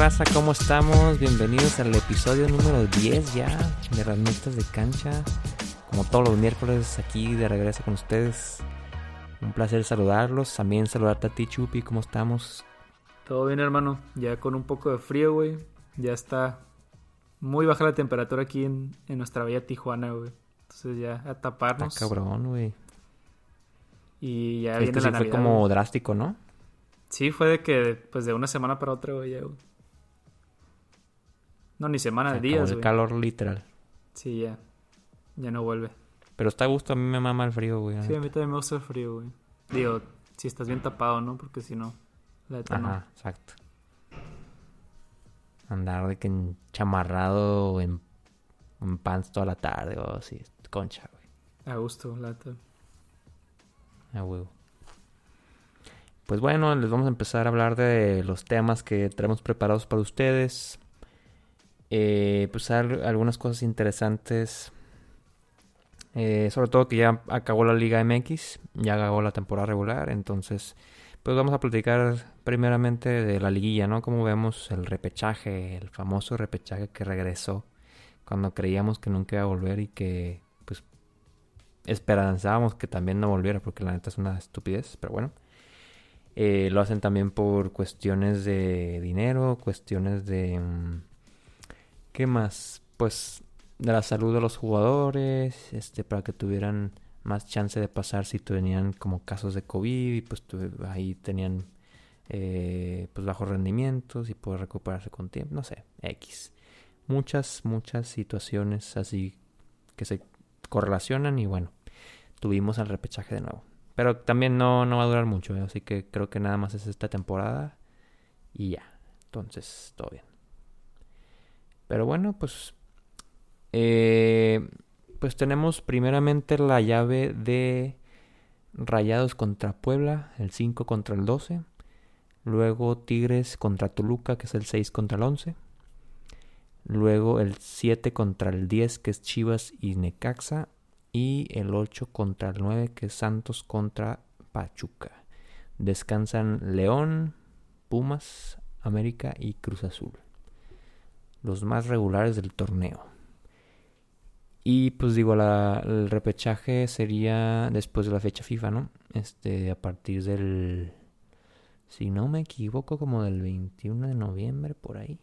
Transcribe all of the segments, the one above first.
raza? ¿Cómo estamos? Bienvenidos al episodio número 10 ya de las notas de cancha. Como todos los miércoles, aquí de regreso con ustedes. Un placer saludarlos. También saludarte a ti, Chupi. ¿Cómo estamos? Todo bien, hermano. Ya con un poco de frío, güey. Ya está muy baja la temperatura aquí en, en nuestra bella Tijuana, güey. Entonces ya a taparnos. Está cabrón, güey. Y ya Este viene sí la fue Navidad. como güey. drástico, ¿no? Sí, fue de que, pues de una semana para otra, güey, ya, güey. No, ni semana, Se de días, el güey. calor literal. Sí, ya. Ya no vuelve. Pero está a gusto, a mí me mama el frío, güey. Sí, a mí también me gusta el frío, güey. Digo, si estás bien tapado, ¿no? Porque si no, la neta no. Ajá, exacto. Andar de que enchamarrado o en, en pants toda la tarde o así, concha, güey. A gusto, la neta. A huevo. Pues bueno, les vamos a empezar a hablar de los temas que tenemos preparados para ustedes. Eh, pues al- algunas cosas interesantes. Eh, sobre todo que ya acabó la Liga MX, ya acabó la temporada regular, entonces pues vamos a platicar primeramente de la liguilla, ¿no? Como vemos el repechaje, el famoso repechaje que regresó cuando creíamos que nunca iba a volver y que pues esperanzábamos que también no volviera porque la neta es una estupidez, pero bueno. Eh, lo hacen también por cuestiones de dinero, cuestiones de... mm, ¿Qué más? Pues de la salud de los jugadores, este, para que tuvieran más chance de pasar si tenían como casos de COVID y pues ahí tenían eh, pues bajos rendimientos y poder recuperarse con tiempo, no sé, X. Muchas, muchas situaciones así que se correlacionan y bueno, tuvimos el repechaje de nuevo. Pero también no, no va a durar mucho, ¿eh? así que creo que nada más es esta temporada y ya. Entonces, todo bien. Pero bueno, pues... eh, pues tenemos primeramente la llave de Rayados contra Puebla, el 5 contra el 12. Luego Tigres contra Toluca, que es el 6 contra el 11. Luego el 7 contra el 10, que es Chivas y Necaxa. Y el 8 contra el 9, que es Santos contra Pachuca. Descansan León, Pumas, América y Cruz Azul. Los más regulares del torneo. Y pues digo, la- el repechaje sería después de la fecha FIFA, ¿no? Este, a partir del, si no me equivoco, como del 21 de noviembre, por ahí.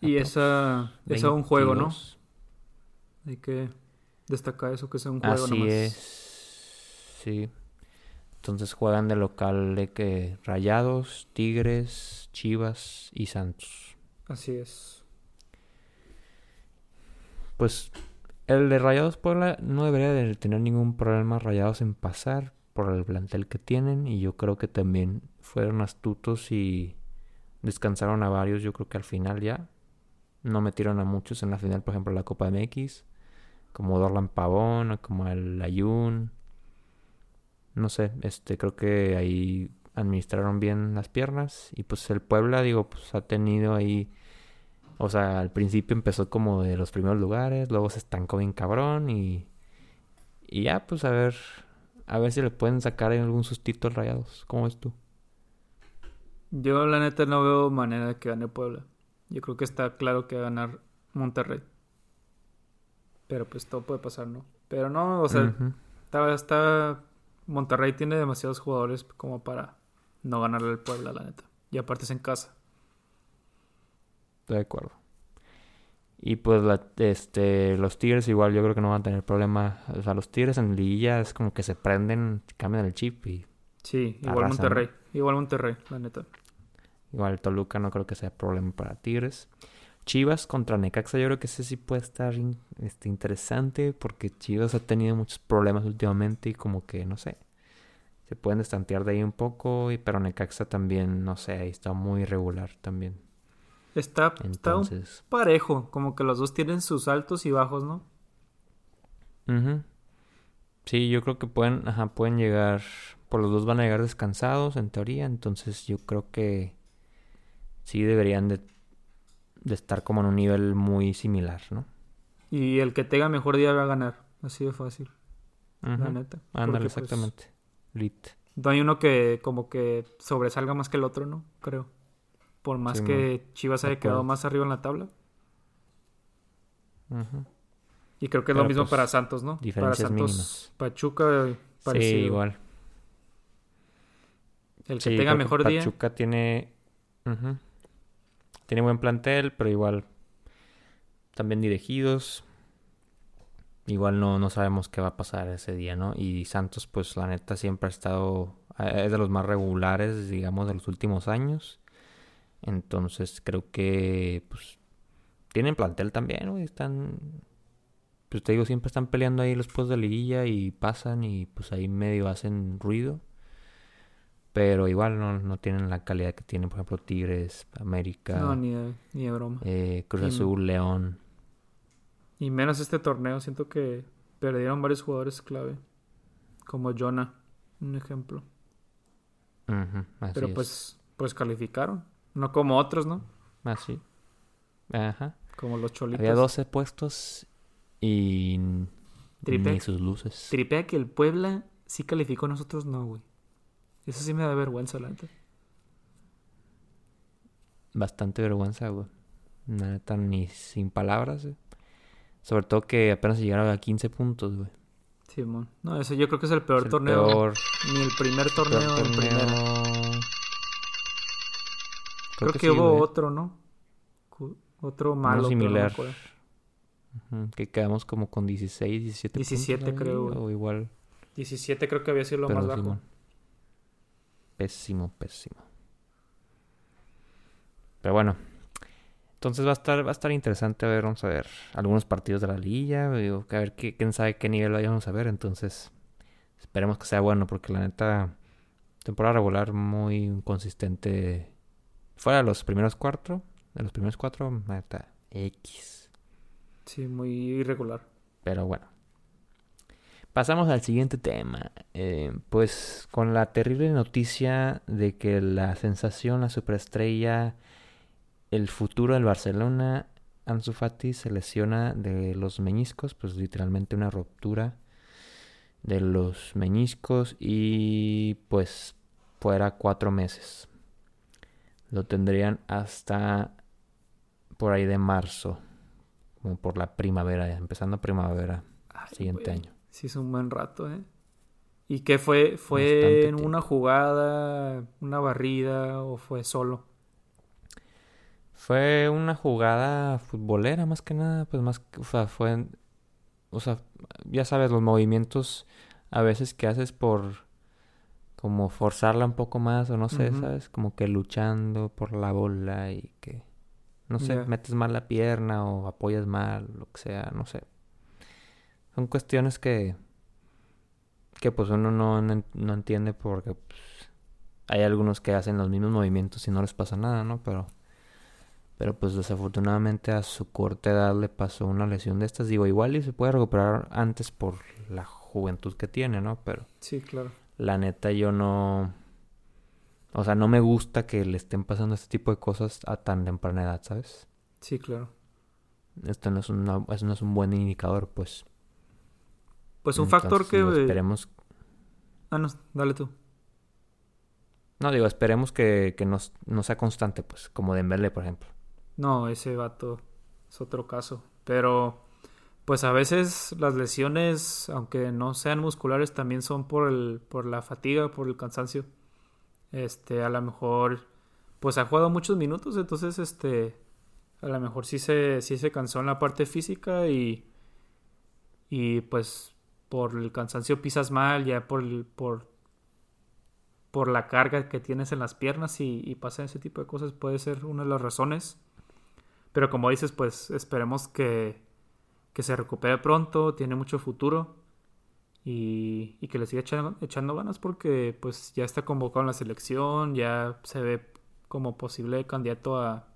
Y esa es un juego, ¿no? 22. Hay que destacar eso, que sea un juego Así nomás. es. Sí. Entonces juegan de local de que Rayados, Tigres, Chivas y Santos. Así es. Pues el de Rayados Puebla no debería de tener ningún problema Rayados en pasar por el plantel que tienen y yo creo que también fueron astutos y descansaron a varios, yo creo que al final ya no metieron a muchos en la final, por ejemplo, la Copa MX, como Dorlan Pavón o como el Ayun. No sé, este creo que ahí administraron bien las piernas y pues el Puebla, digo, pues ha tenido ahí o sea, al principio empezó como de los primeros lugares, luego se estancó bien cabrón y, y ya, pues a ver, a ver si le pueden sacar en algún sustito al Rayados. ¿Cómo ves tú? Yo, la neta, no veo manera de que gane Puebla. Yo creo que está claro que va a ganar Monterrey. Pero pues todo puede pasar, ¿no? Pero no, o sea, Ujú. está, está... Monterrey tiene demasiados jugadores como para no ganarle al Puebla, la neta. Y aparte es en casa. Estoy de acuerdo. Y pues la- este, los Tigres igual yo creo que no van a tener problema. O sea, los Tigres en liguilla es como que se prenden, cambian el chip y Sí, igual Arrasan. Monterrey. Igual Monterrey, la neta. igual Toluca no creo que sea problema para Tigres. Chivas contra Necaxa yo creo que ese sí puede estar este, interesante porque Chivas ha tenido muchos problemas últimamente y como que no sé. Se pueden destantear de ahí un poco, y, pero Necaxa también, no sé, ahí está muy irregular también. Está, está parejo, como que los dos tienen sus altos y bajos, ¿no? ujú. Sí, yo creo que pueden, ajá, pueden llegar, por los dos van a llegar descansados en teoría, entonces yo creo que sí deberían de, de estar como en un nivel muy similar, ¿no? Y el que tenga mejor día va a ganar. Así de fácil, la neta. Ándale, pues, exactamente. Lit. no hay uno que como que sobresalga más que el otro, ¿no? Creo. Por más Sí, que Chivas haya quedado más arriba en la tabla. Y creo que es Pero, lo mismo pues, para Santos, ¿no? Para Santos, mínimas. Pachuca, eh, Sí, parecido. igual. El que Sí, tenga que mejor día. Pachuca tiene. Tiene buen plantel, pero igual. También dirigidos. Igual no, no sabemos qué va a pasar ese día, ¿no? Y Santos, pues la neta siempre ha estado. eh, Es de los más regulares, digamos, de los últimos años. Entonces creo que. Pues. Tienen plantel también, güey. Están. Pues te digo, siempre están peleando ahí los puestos de liguilla y pasan y pues ahí medio hacen ruido. Pero igual no, no tienen la calidad que tienen, por ejemplo, Tigres, América, No, ni de, ni de broma. eh, Cruz Azul, León. Y menos este torneo, siento que perdieron varios jugadores clave. Como Jonah, un ejemplo. Así Pero es. pues, pues calificaron. No como otros, ¿no? Así. Ajá. Como los cholitos. Había 12 puestos y ni sus luces. Tripea que el Puebla sí calificó, nosotros no, güey. Eso sí me da vergüenza, la neta. Bastante vergüenza, güey. La neta, ni sin palabras, güey. Sobre todo que apenas llegaron a 15 puntos, güey. Simón. No, ese yo creo que es el peor Es el torneo. peor, Ni el primer torneo primera. Creo, que, sí, hubo güey. otro, ¿no? Otro malo. pero no me similar. Que quedamos como con 16, 17 17 puntos ahí, creo, güey. O igual. 17 creo que había sido lo pero más bajo. Simón. Pésimo, pésimo. Pero bueno. Entonces va a estar, va a estar interesante a ver, vamos a ver algunos partidos de la liga, digo, a ver qué, quién sabe qué nivel vayamos a ver, entonces esperemos que sea bueno, porque la neta, temporada regular muy consistente. Fuera de los primeros cuatro, de los primeros cuatro, la neta, X. Sí, muy irregular. Pero bueno. Pasamos al siguiente tema. Eh, pues con la terrible noticia de que la sensación, la superestrella, el futuro del Barcelona, Ansu Fati se lesiona de los meñiscos, pues literalmente una ruptura de los meñiscos y pues fuera cuatro meses. Lo tendrían hasta por ahí de marzo, como por la primavera, empezando primavera, Ay, siguiente güey. año. Sí, es un buen rato, ¿eh? ¿Y qué fue? ¿Fue en una jugada, una barrida o fue solo? Fue una jugada futbolera más que nada, pues más, que- o sea, fue, o sea, ya sabes, los movimientos a veces que haces por como forzarla un poco más o no sé. ¿sabes? Como que luchando por la bola y que, no sé, metes mal la pierna o apoyas mal, lo que sea, no sé. Son cuestiones que, que pues uno no, no entiende porque pues, hay algunos que hacen los mismos movimientos y no les pasa nada, ¿no? Pero, pero pues desafortunadamente a su corta edad le pasó una lesión de estas. Digo, igual y se puede recuperar antes por la juventud que tiene, ¿no? Pero Sí, claro. La neta yo no... O sea, no me gusta que le estén pasando este tipo de cosas a tan temprana edad, ¿sabes? Sí, claro. Esto no es, una, eso no es un buen indicador, pues. Pues un factor que... esperemos... Ah, no, dale tú. No, digo, esperemos que, que no, no sea constante, pues, como Dembélé, por ejemplo. No, ese vato es otro caso. Pero, pues a veces las lesiones, aunque no sean musculares, también son por el, por la fatiga, por el cansancio. Este, a lo mejor, pues ha jugado muchos minutos, entonces, este, a lo mejor sí se, sí se cansó en la parte física y, y pues por el cansancio pisas mal, ya por, el- por, por la carga que tienes en las piernas y, y pasan ese tipo de cosas puede ser una de las razones. Pero como dices, pues esperemos que, que se recupere pronto, tiene mucho futuro y, y que le siga echando, echando ganas porque pues ya está convocado en la selección, ya se ve como posible candidato a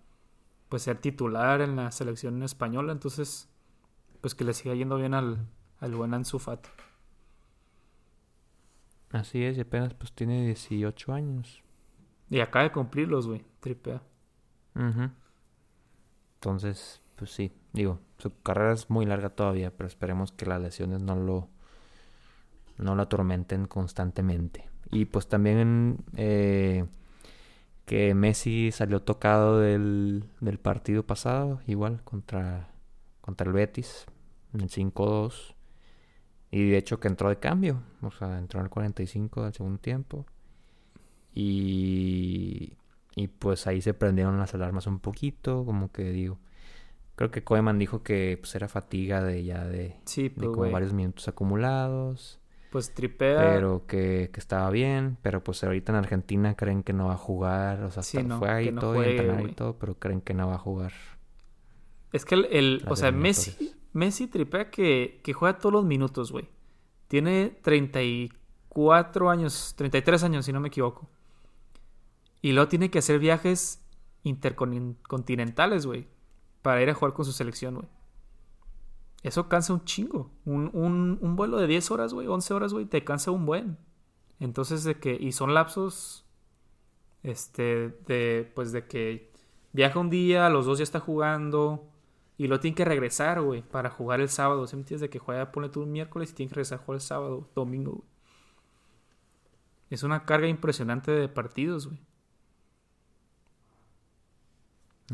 pues ser titular en la selección española, entonces pues que le siga yendo bien al, al buen Ansu Fati. Así es, y apenas pues tiene 18 años. Y acaba de cumplirlos, güey, tripea. Ujú. Entonces, pues sí, digo, su carrera es muy larga todavía, pero esperemos que las lesiones no lo, no lo atormenten constantemente. Y pues también eh, que Messi salió tocado del, del partido pasado, igual contra, contra el Betis, en el 5-2. Y de hecho que entró de cambio, o sea, entró en el 45 del segundo tiempo. Y, y pues ahí se prendieron las alarmas un poquito, como que digo. Creo que Koeman dijo que pues era fatiga de ya de, Sí, de pues, como varios minutos acumulados. Pues tripea. Pero que, que estaba bien, pero pues ahorita en Argentina creen que no va a jugar, o sea, Sí, hasta no, fue ahí no todo y entrenar y todo, pero creen que no va a jugar. Es que el, o sea, Messi. Messi tripea que, que juega todos los minutos, güey. Tiene 34 años, 33 años, si no me equivoco. Y luego tiene que hacer viajes intercontinentales, güey. Para ir a jugar con su selección, güey. Eso cansa un chingo. Un, un, un vuelo de 10 horas, güey, 11 horas, güey, te cansa un buen. Entonces, de que, y son lapsos, este, de, pues de que viaja un día, los dos ya está jugando, y luego tiene que regresar, güey, para jugar el sábado. ¿Sí me entiendes? De que juega, ponle tú un miércoles y tiene que regresar a jugar el sábado, domingo, güey. Es una carga impresionante de partidos, güey.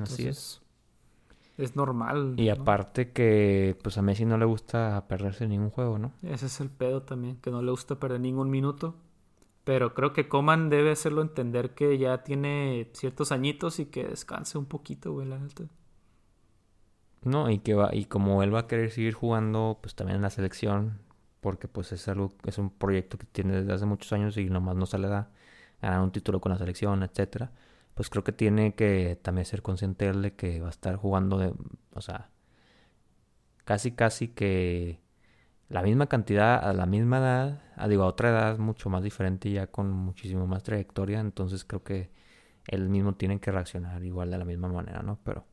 Así es. Entonces, Es normal. Y ¿no? aparte que pues a Messi no le gusta perderse ningún juego, ¿no? Ese es el pedo también, que no le gusta perder ningún minuto. Pero creo que Coman debe hacerlo entender que ya tiene ciertos añitos y que descanse un poquito, güey, la neta. No, y que va, y como él va a querer seguir jugando, pues también en la selección, porque pues es algo, es un proyecto que tiene desde hace muchos años y nomás no se le da ganar un título con la selección, etcétera. Pues creo que tiene que también ser consciente él de que va a estar jugando de, o sea, casi casi que la misma cantidad a la misma edad, a, digo, a otra edad mucho más diferente ya con muchísimo más trayectoria, entonces creo que él mismo tiene que reaccionar igual de la misma manera, ¿no? Pero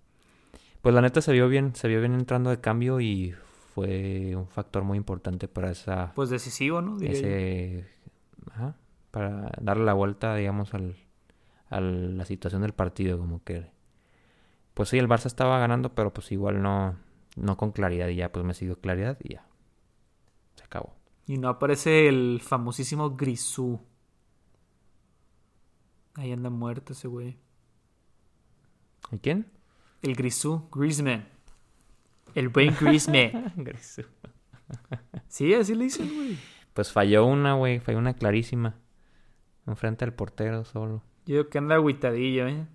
pues la neta se vio bien, se vio bien entrando de cambio y fue un factor muy importante para esa Pues decisivo, ¿no? Diría yo. ese ajá, para darle la vuelta, digamos, al, a la situación del partido, como que pues sí, el Barça estaba ganando, pero pues igual no no con claridad y ya pues me siguió claridad y ya. Se acabó. Y no aparece el famosísimo Grisú. Ahí anda muerto ese güey. ¿Y quién? El Grisú, Griezmann. El buen Griezmann. sí, así le dicen, güey. Pues falló una, güey, falló una clarísima. Enfrente al portero solo. Yo digo que anda agüitadillo, ¿eh?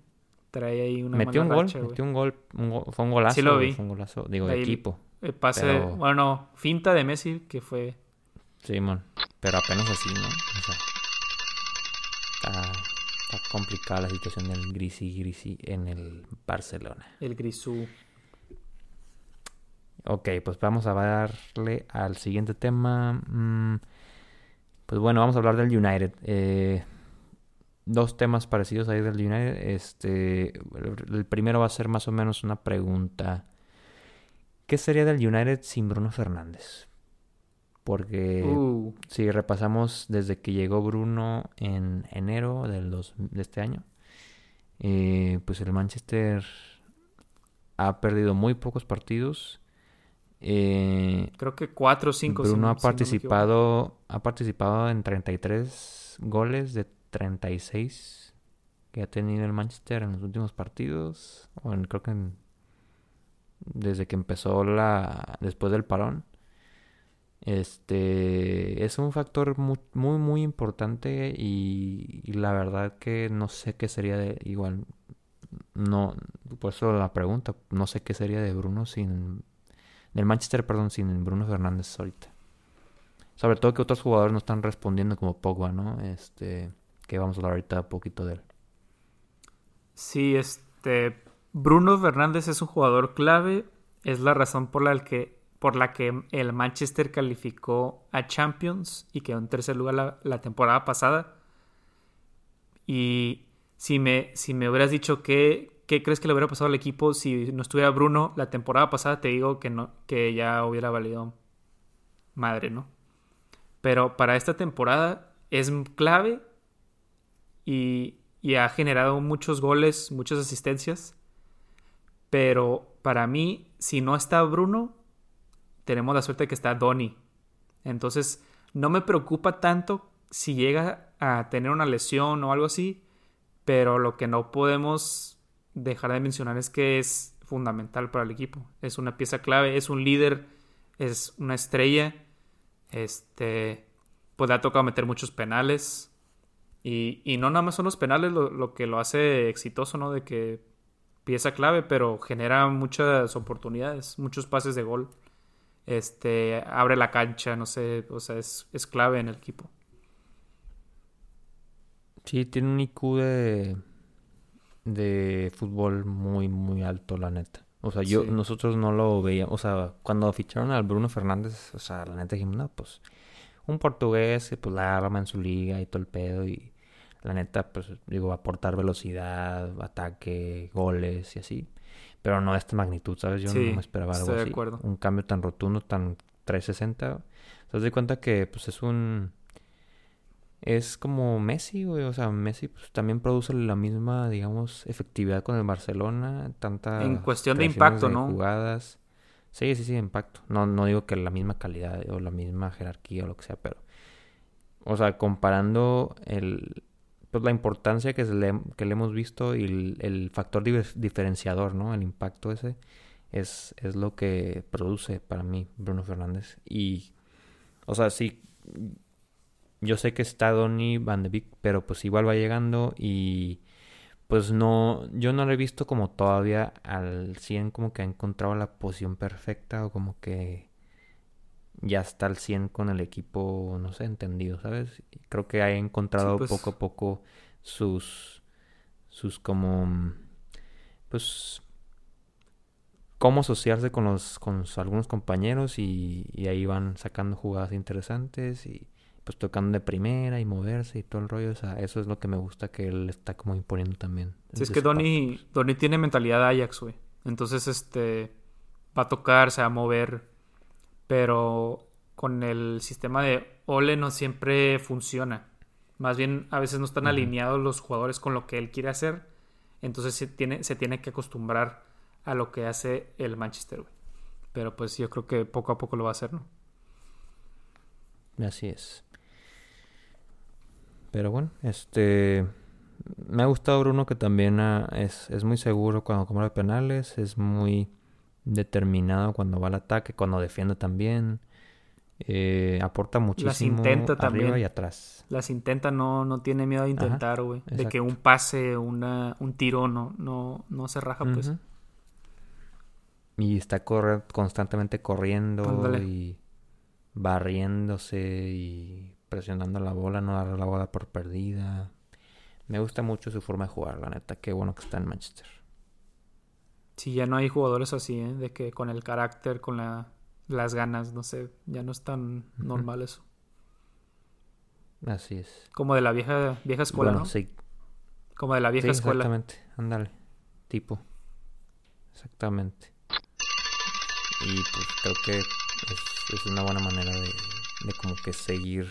Trae ahí una metió un gol, metió un gol, un fue un golazo, Sí lo vi. fue un golazo, digo, de equipo. El pase, Pero- bueno, no, finta de Messi que fue Simón, pero apenas así, ¿no? O sea, está, está complicada la situación del Grisi Grisi en el Barcelona. el Grisú. Ok, pues vamos a darle al siguiente tema. Mm, pues bueno, vamos a hablar del United. Eh, dos temas parecidos ahí del United. Este, el primero va a ser más o menos una pregunta. ¿Qué sería del United sin Bruno Fernández? Porque Uh, si repasamos desde que llegó Bruno en enero del dos- de este año, eh, pues el Manchester ha perdido muy pocos partidos. Eh, creo que 4 o 5. Bruno ha participado, ha participado en 33 goles de 36 que ha tenido el Manchester en los últimos partidos. O en- creo que en- desde que empezó la. después del parón. Este es un factor muy, muy, importante y, y la verdad que no sé qué sería de igual. No, por eso la pregunta, no sé qué sería de Bruno sin del Manchester, perdón, sin Bruno Fernández ahorita. Sobre todo que otros jugadores no están respondiendo como Pogba, ¿no? Este, que vamos a hablar ahorita un poquito de él. Sí, este. Bruno Fernández es un jugador clave. Es la razón por la que, por la que el Manchester calificó a Champions y quedó en tercer lugar la, temporada pasada. Y si me, si me hubieras dicho qué crees que le hubiera pasado al equipo si no estuviera Bruno la temporada pasada, te digo que no, que ya hubiera valido madre, ¿no? Pero para esta temporada es clave y, ha generado muchos goles, muchas asistencias. Pero para mí, si no está Bruno, tenemos la suerte de que está Donny. Entonces, no me preocupa tanto si llega a tener una lesión o algo así, pero lo que no podemos dejar de mencionar es que es fundamental para el equipo. Es una pieza clave, es un líder, es una estrella. Este, pues le ha tocado meter muchos penales. Y, y no nada más son los penales lo, lo, que lo hace exitoso, ¿no? De que pieza clave, pero genera muchas oportunidades, muchos pases de gol. Este, abre la cancha, no sé, o sea, es, es clave en el equipo. Sí, tiene un IQ de, de fútbol muy, muy alto, la neta. O sea, yo, nosotros no lo veíamos. O sea, cuando ficharon al Bruno Fernández, o sea, la neta dijimos, no, pues, un portugués que pues la arma en su liga y todo el pedo. Y la neta, pues, digo, aportar velocidad, ataque, goles y así. Pero no de esta magnitud, ¿sabes? Yo no me esperaba algo así. Un cambio tan rotundo, tan 360. ¿Te das cuenta que, pues, es un es como Messi, güey. O sea, Messi pues, también produce la misma, digamos, efectividad con el Barcelona. Tanta. En cuestión de impacto, ¿no? Jugadas. Sí, sí, sí, impacto. No, no digo que la misma calidad o la misma jerarquía o lo que sea, pero. O sea, comparando el. Pues la importancia que, le, que le hemos visto y el, el factor diferenciador, ¿no? El impacto ese es, es lo que produce para mí Bruno Fernández. Y. O sea, sí yo sé que está Donny Van de Beek, pero pues igual va llegando y pues no, yo no lo he visto como todavía al 100 como que ha encontrado la posición perfecta o como que ya está al 100 con el equipo, no sé, entendido, ¿sabes? Creo que ha encontrado pues poco a poco sus, sus como, pues, cómo asociarse con los, con algunos compañeros y, y ahí van sacando jugadas interesantes y pues tocando de primera y moverse y todo el rollo. O sea, eso es lo que me gusta que él está como imponiendo también. Sí, es que Donny, Donny tiene mentalidad de Ajax, güey. Entonces, este, va a tocar, se va a mover, pero con el sistema de Ole no siempre funciona. Más bien, a veces no están alineados los jugadores con lo que él quiere hacer. Entonces se tiene, se tiene que acostumbrar a lo que hace el Manchester, güey. Pero pues yo creo que poco a poco lo va a hacer, ¿no? Así es. Pero bueno, este... Me ha gustado Bruno que también ah, es, es muy seguro cuando cobra penales, es muy determinado cuando va al ataque, cuando defiende también. Eh, aporta muchísimo Las intenta arriba y atrás. Las intenta, no, no tiene miedo de intentar, güey. De que un pase, una, un tiro no, no, no se raja, pues. Y está corre constantemente corriendo y barriéndose y presionando la bola, no dar la bola por perdida. Me gusta mucho su forma de jugar, la neta. Qué bueno que está en Manchester. Sí, ya no hay jugadores así, ¿eh? de que con el carácter, con la, las ganas, no sé, ya no es tan normal eso. Así es. Como de la vieja vieja escuela, ¿no? Sí. Como de la vieja escuela. Exactamente, ándale, tipo. Exactamente. Y pues creo que es, una buena manera de, de como que seguir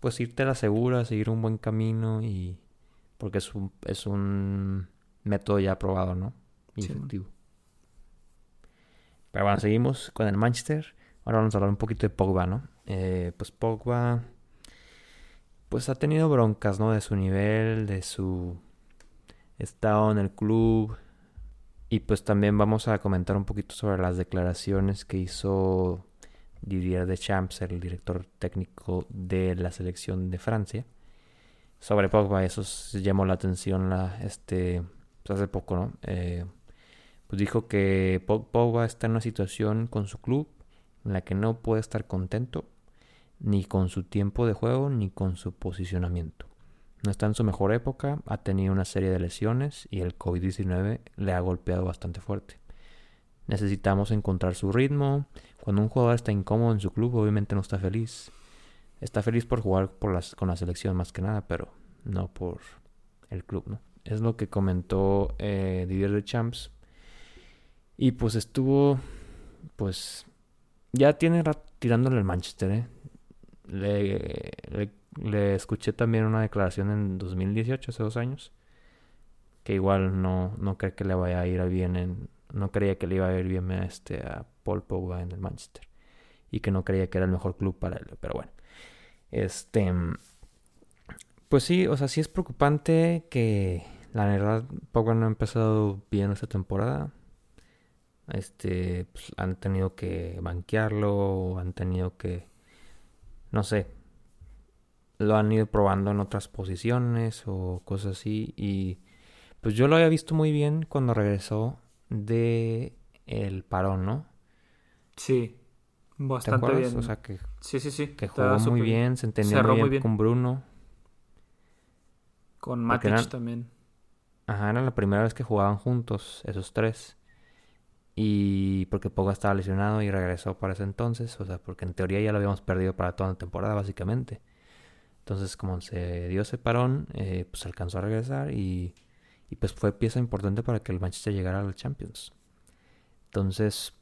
pues irte a la segura, seguir un buen camino y porque es un, es un método ya probado, ¿no? Y efectivo. Pero bueno, seguimos con el Manchester. Ahora vamos a hablar un poquito de Pogba, ¿no? Eh, pues Pogba, pues ha tenido broncas, ¿no? De su nivel, de su estado en el club. Y pues también vamos a comentar un poquito sobre las declaraciones que hizo Didier Deschamps, el director técnico de la selección de Francia. Sobre Pogba, eso llamó la atención la, este, pues, hace poco, ¿no? Eh, pues dijo que Pogba está en una situación con su club en la que no puede estar contento ni con su tiempo de juego ni con su posicionamiento. No está en su mejor época, ha tenido una serie de lesiones y el COVID-19 le ha golpeado bastante fuerte. Necesitamos encontrar su ritmo. Cuando un jugador está incómodo en su club, obviamente no está feliz. Está feliz por jugar por con la selección más que nada, pero no por el club, ¿no? Es lo que comentó eh, Didier de Champs. Y pues estuvo, pues, ya tiene tirándole el Manchester, ¿eh? Le, le, escuché también una declaración en 2018, hace dos años, que igual no, no cree que le vaya a ir bien en, no creía que le iba a ir bien a, este, a Paul Pogba en el Manchester. Y que no creía que era el mejor club para él. Pero bueno. Este. Pues sí, o sea, sí es preocupante que la verdad Pogba no ha empezado bien esta temporada. Este, pues, han tenido que banquearlo, han tenido que, no sé, lo han ido probando en otras posiciones o cosas así. Y pues yo lo había visto muy bien cuando regresó de el parón, ¿no? Sí, bastante bien. O sea, que, sí, sí, sí. que jugó muy bien, se entendió muy bien, con Bruno. Con Matic también. Ajá, era la primera vez que jugaban juntos, esos tres. Y porque Pogba estaba lesionado y regresó para ese entonces. O sea, porque en teoría ya lo habíamos perdido para toda la temporada, básicamente. Entonces, como se dio ese parón, eh, pues alcanzó a regresar y, y pues fue pieza importante para que el Manchester llegara a los Champions. Entonces,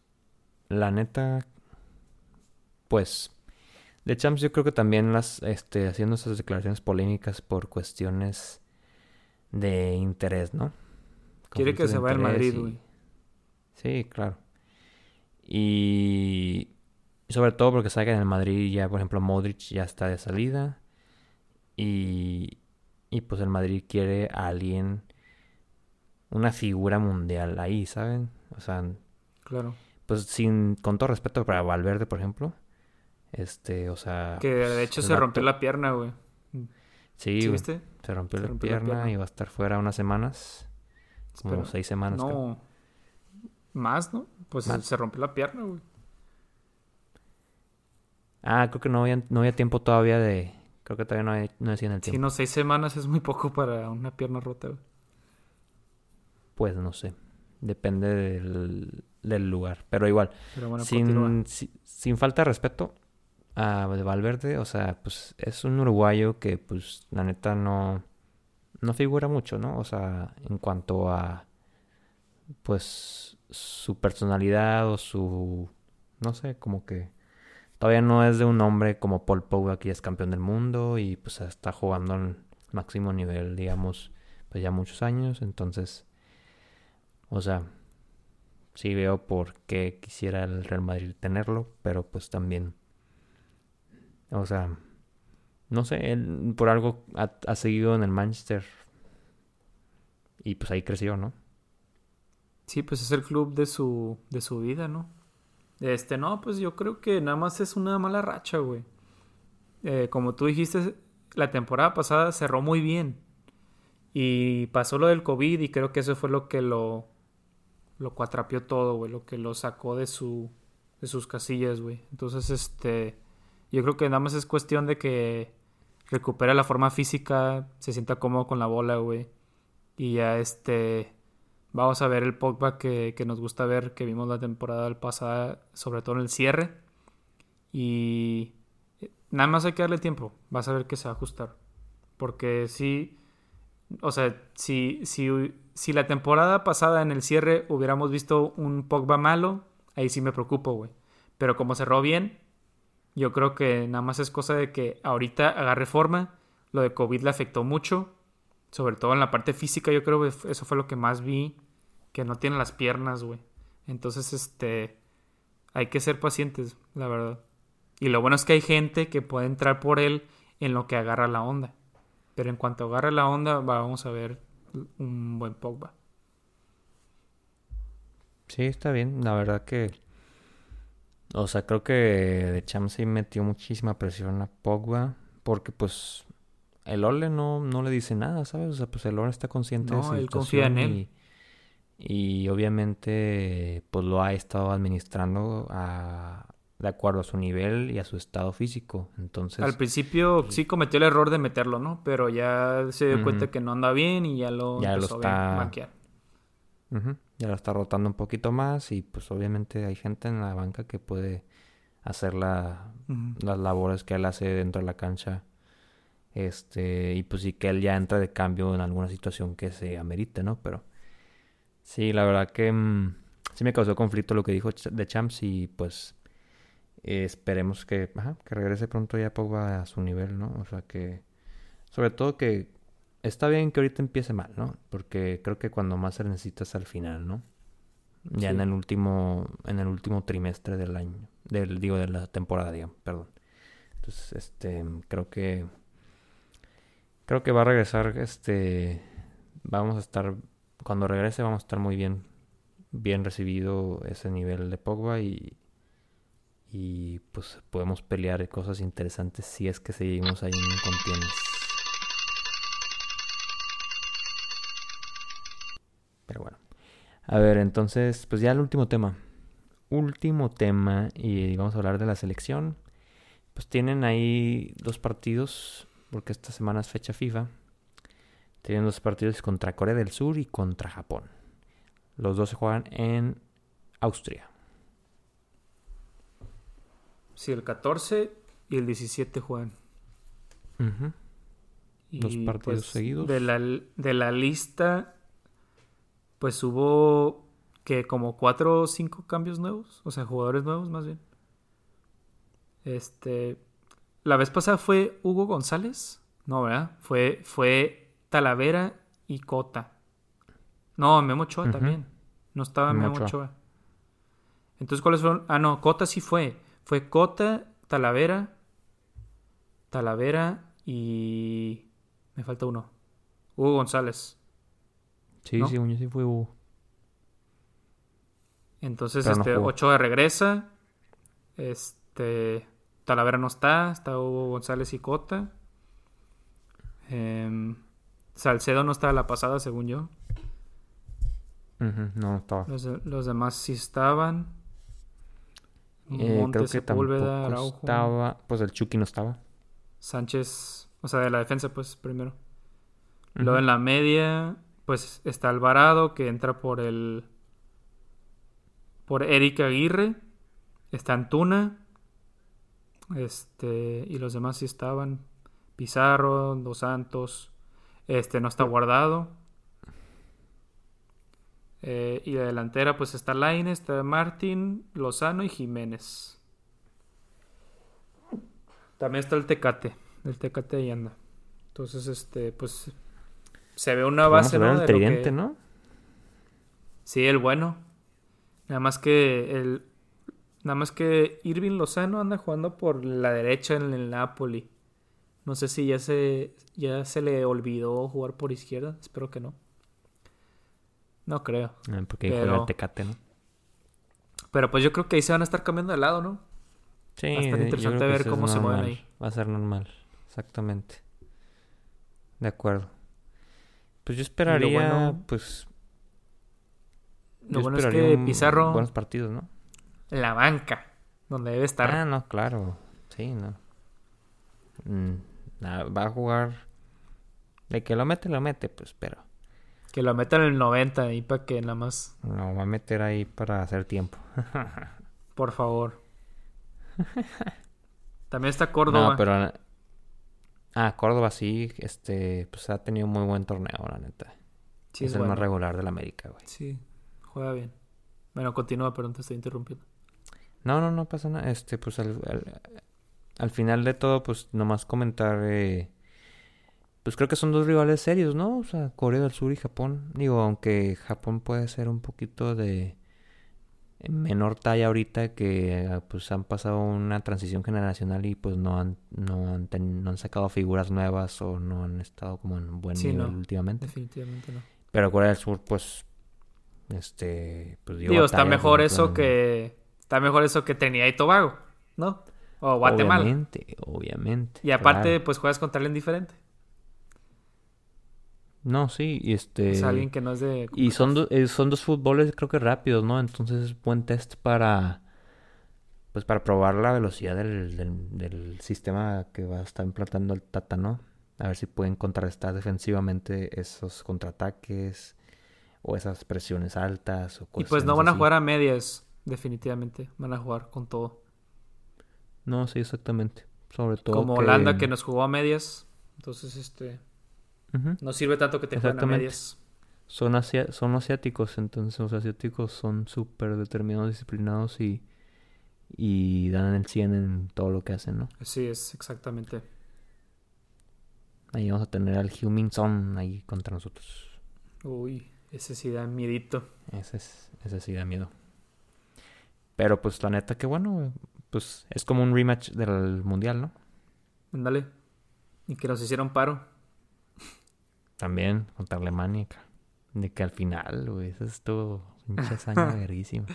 la neta, pues, de Champs yo creo que también las, este, haciendo esas declaraciones polémicas por cuestiones de interés, ¿no? Quiere que se vaya al Madrid, güey. Sí, claro. Y sobre todo porque sabe que en el Madrid ya, por ejemplo, Modric ya está de salida. Y, y pues el Madrid quiere a alguien, una figura mundial ahí, ¿saben? O sea, claro. Pues sin, con todo respeto para Valverde, por ejemplo. Este, o sea. Que de hecho se rompió la pierna, güey. Sí, viste? Se rompió, la, pierna y va a estar fuera unas semanas. Como seis semanas. No. Más, ¿no? Pues se rompió la pierna, güey. Ah, creo que no había, no había tiempo todavía de. Creo que todavía no, no decían el tiempo. Sí, no, seis semanas es muy poco para una pierna rota, güey. Pues no sé. Depende del, lugar. Pero igual. sin, sin falta de respeto, a de Valverde, o sea, pues es un uruguayo que pues la neta no no figura mucho, ¿no? O sea, en cuanto a pues su personalidad o su no sé, como que todavía no es de un hombre como Paul Pogba que ya es campeón del mundo y pues está jugando al máximo nivel, digamos, pues ya muchos años, entonces o sea, sí veo por qué quisiera el Real Madrid tenerlo, pero pues también o sea, no sé, él por algo ha, seguido en el Manchester. Y pues ahí creció, ¿no? Sí, pues es el club de su, de su vida, ¿no? Este, no, pues yo creo que nada más es una mala racha, güey. Eh, como tú dijiste, la temporada pasada cerró muy bien. Y pasó lo del COVID y creo que eso fue lo que lo, lo cuatrapió todo, güey. Lo que lo sacó de, su, de sus casillas, güey. Entonces, este yo creo que nada más es cuestión de que recupere la forma física, se sienta cómodo con la bola, güey. Y ya este. Vamos a ver el Pogba que, que nos gusta ver, que vimos la temporada pasada, sobre todo en el cierre. Y nada más hay que darle tiempo. Vas a ver que se va a ajustar. Porque sí. O sea, si, si, si la temporada pasada en el cierre hubiéramos visto un Pogba malo, ahí sí me preocupo, güey. Pero como cerró bien, yo creo que nada más es cosa de que ahorita agarre forma. Lo de COVID le afectó mucho. Sobre todo en la parte física, yo creo que eso fue lo que más vi. Que no tiene las piernas, güey. Entonces, este. Hay que ser pacientes, la verdad. Y lo bueno es que hay gente que puede entrar por él en lo que agarra la onda. Pero en cuanto agarre la onda, vamos a ver un buen Pogba. Sí, está bien. La verdad que o sea, creo que de Champs sí metió muchísima presión a Pogba. Porque pues el Ole no, no le dice nada, ¿sabes? O sea, pues el Ole está consciente de su él confía en él. Y, obviamente pues lo ha estado administrando a, de acuerdo a su nivel y a su estado físico. Entonces... Al principio pues sí cometió el error de meterlo, ¿no? Pero ya se dio cuenta que no anda bien y ya lo ya empezó lo está... a ya lo está rotando un poquito más y pues obviamente hay gente en la banca que puede hacer la, las labores que él hace dentro de la cancha. Este, y pues sí que él ya entra de cambio en alguna situación que se amerite, ¿no? Pero sí, la verdad que mm, sí me causó conflicto lo que dijo de Champs y pues esperemos que, que regrese pronto ya Pogba a su nivel, ¿no? O sea que, sobre todo que está bien que ahorita empiece mal, ¿no? Porque creo que cuando más se necesita es al final, ¿no? Ya en el último, en el último trimestre del año, del, digo, de la temporada, digamos, perdón. Entonces, este, creo que, Creo que va a regresar, este, vamos a estar, cuando regrese vamos a estar muy bien, bien recibido ese nivel de Pogba y, y pues podemos pelear cosas interesantes si es que seguimos ahí en contiendas. Pero bueno. A ver, entonces, pues ya el último tema. Último tema y vamos a hablar de la selección. Pues tienen ahí dos partidos porque esta semana es fecha FIFA. Tienen dos partidos contra Corea del Sur y contra Japón. Los dos se juegan en Austria. Sí, el 14 y el 17 juegan. dos partidos pues, seguidos. De la, de la lista, pues hubo que como cuatro o cinco cambios nuevos. O sea, jugadores nuevos más bien. Este, la vez pasada fue Hugo González. No, ¿verdad? Fue, fue Talavera y Cota. No, Memo Ochoa también. No estaba Memo, Ochoa. Entonces, ¿cuáles fueron? Ah, no, Cota sí fue. Fue Cota, Talavera, Talavera y... Me falta uno. Hugo González. Sí, sí, sí fue Hugo. Entonces, este, Ochoa regresa. Este... Talavera no está, está Hugo González y Cota. Em, Salcedo no estaba la pasada, según yo. no estaba. Los, demás sí estaban. Eh, creo que tampoco estaba. Pues el Chucky no estaba. Sánchez, o sea, de la defensa, pues primero. Luego en la media, pues está Alvarado, que entra por el. Por Eric Aguirre. Está Antuna. Este, y los demás sí estaban. Pizarro, Dos Santos. Este no está guardado. Eh, y de delantera, pues está Laine, está Martín, Lozano y Jiménez. También está el Tecate. El Tecate ahí anda. Entonces, este, pues. Se ve una base, ¿no? El tridente, ¿no? Sí, el bueno. Nada más que el, Nada más que Irving Lozano anda jugando por la derecha en el Napoli. No sé si ya se, ya se le olvidó jugar por izquierda. Espero que no. No creo. Ah, porque pero... el Tecate, ¿no? Pero pues yo creo que ahí se van a estar cambiando de lado, ¿no? Sí. Va a estar interesante ver cómo se mueven ahí. Va a ser normal. Exactamente. De acuerdo. Pues yo esperaría, pues... Lo bueno es que Pizarro... Buenos partidos, ¿no? la banca, donde debe estar. Ah, no, claro. Sí, no. Mm, va a jugar. De que lo mete, lo mete, pues, pero. Que lo meta en el 90 ahí para que nada más. No, va a meter ahí para hacer tiempo. Por favor. También está Córdoba. No, pero. Ah, Córdoba sí, este, pues ha tenido un muy buen torneo, la neta. Sí, es, el más regular de la América, güey. Sí, juega bien. Bueno, continúa, pero te estoy interrumpiendo. No, no, no pasa nada. Este, pues al, al, final de todo, pues nomás comentar. Eh, pues creo que son dos rivales serios, ¿no? O sea, Corea del Sur y Japón. Digo, aunque Japón puede ser un poquito de menor talla ahorita que pues han pasado una transición generacional y pues no han no han, no han sacado figuras nuevas o no han estado como en buen nivel últimamente. Definitivamente no. Pero Corea del Sur pues este pues digo, está mejor eso que Está mejor eso que tenía y Tobago, ¿no? O Guatemala. Obviamente, obviamente. Y aparte, pues juegas contra alguien diferente. No, sí, y este... Es alguien que no es de... Y son, eh, son dos fútboles creo que rápidos, ¿no? Entonces es buen test para... Pues para probar la velocidad del, del, sistema que va a estar implantando el Tata, ¿no? A ver si pueden contrarrestar defensivamente esos contraataques o esas presiones altas o cosas Y pues no van a jugar a medias definitivamente. Van a jugar con todo. No, sí, exactamente. Sobre todo. Como Holanda que nos jugó a medias. Entonces, este. No sirve tanto que te jueguen a medias. Son, son asiáticos, entonces los asiáticos son súper determinados, disciplinados y, y dan el 100 en todo lo que hacen, ¿no? Sí, es exactamente. Ahí vamos a tener al Heung-Min Son ahí contra nosotros. Uy, ese sí da miedito. Ese, es, ese sí da miedo. Pero pues la neta que bueno, pues es como un rematch del mundial, ¿no? Ándale. Y que nos hicieron paro. También contra Alemania. De que al final, güey, eso estuvo un hazaña verguísima.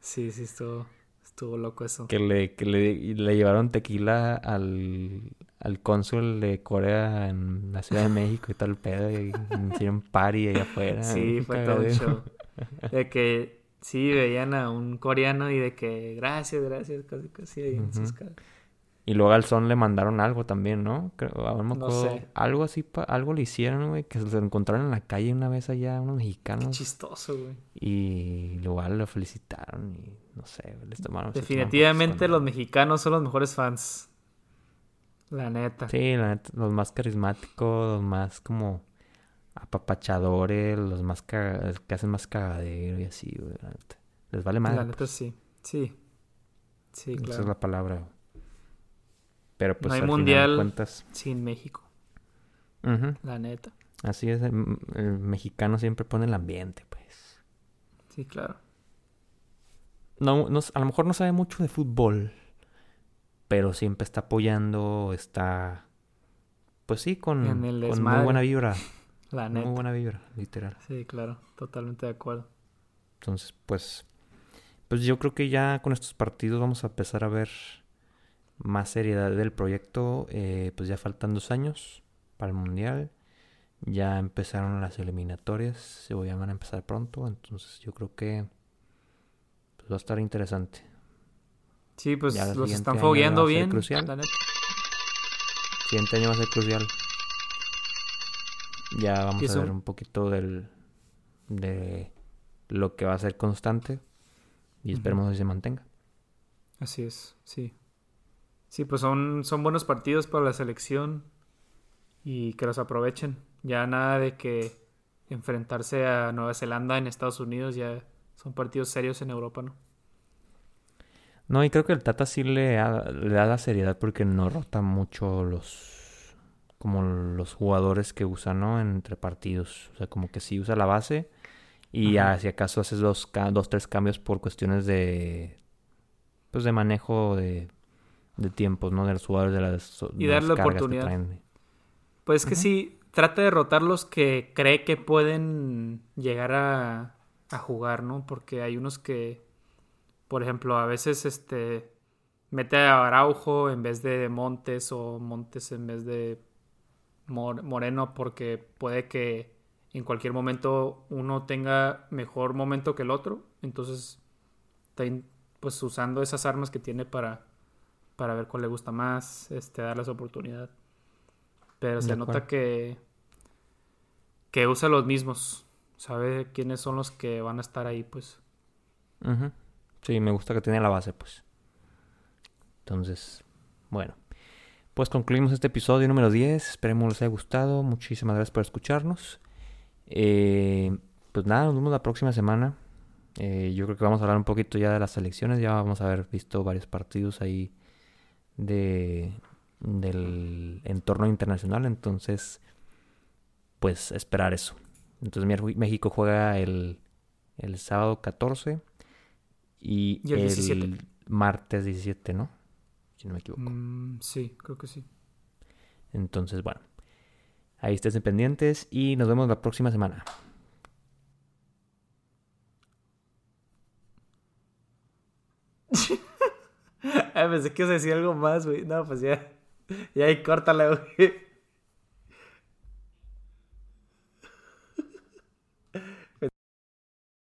Sí, sí, estuvo, estuvo loco eso. Que le, que le, le llevaron tequila al, al cónsul de Corea en la Ciudad de México y tal pedo. Y hicieron party allá afuera. Sí, fue todo un show. De que sí, veían a un coreano y de que gracias, gracias, casi casi ahí en sus caras. Y luego al son le mandaron algo también, ¿no? Creo, no sé. Algo así, algo le hicieron, güey, que se lo encontraron en la calle una vez allá, unos mexicanos. Qué chistoso, güey. Y luego lo felicitaron y no sé, les tomaron. Definitivamente los mexicanos son los mejores fans. La neta. Sí, la neta, los más carismáticos, los más como apapachadores, los más que hacen más cagadero y así, güey. Les vale más. La neta sí, sí. Sí, claro. Esa es la palabra. Pero pues no hay mundial sin México. La neta. Así es, el, mexicano siempre pone el ambiente, pues. Sí, claro. No, no, a lo mejor no sabe mucho de fútbol, pero siempre está apoyando, está, pues sí, con, con muy buena vibra. La neta. Muy buena vibra, literal. Sí, claro, totalmente de acuerdo. Entonces, pues, pues yo creo que ya con estos partidos vamos a empezar a ver más seriedad del proyecto, eh, pues ya faltan dos años para el Mundial. Ya empezaron las eliminatorias, se van a empezar pronto, entonces yo creo que pues, va a estar interesante. Sí, pues los están fogueando bien. Crucial. Siguiente año va a ser crucial. Ya vamos a ver un poquito del de lo que va a ser constante y esperemos que se mantenga. Así es, sí. Sí, pues son, son buenos partidos para la selección y que los aprovechen. Ya nada de que enfrentarse a Nueva Zelanda en Estados Unidos, ya son partidos serios en Europa, ¿no? No, y creo que el Tata sí le, le da la seriedad porque no rota mucho los como los jugadores que usa, ¿no? Entre partidos. O sea, como que sí usa la base y si acaso haces dos, dos, tres cambios por cuestiones de pues de manejo de de tiempos, ¿no? De los jugadores de las Y darle oportunidad. Pues es que sí, trata de rotar los que cree que pueden llegar a, a jugar, ¿no? Porque hay unos que, por ejemplo, a veces este mete a Araujo en vez de Montes o Montes en vez de Moreno porque puede que en cualquier momento uno tenga mejor momento que el otro. Entonces, está pues usando esas armas que tiene para para ver cuál le gusta más, este, darles oportunidad. Pero se nota que, que usa los mismos, sabe quiénes son los que van a estar ahí, pues. Sí, me gusta que tiene la base, pues. Entonces, bueno. Pues concluimos este episodio número 10. Esperemos les haya gustado. Muchísimas gracias por escucharnos. Eh, pues nada, nos vemos la próxima semana. Eh, yo creo que vamos a hablar un poquito ya de las elecciones. Ya vamos a haber visto varios partidos ahí de, del entorno internacional. Entonces, pues esperar eso. Entonces México juega el, el sábado 14 y, el, martes 17, ¿no? Si no me equivoco. Mm, sí, creo que sí. Entonces, bueno. Ahí estén pendientes y nos vemos la próxima semana. Ah, pensé que os decía algo más, güey. No, pues ya. Ya ahí córtala, güey.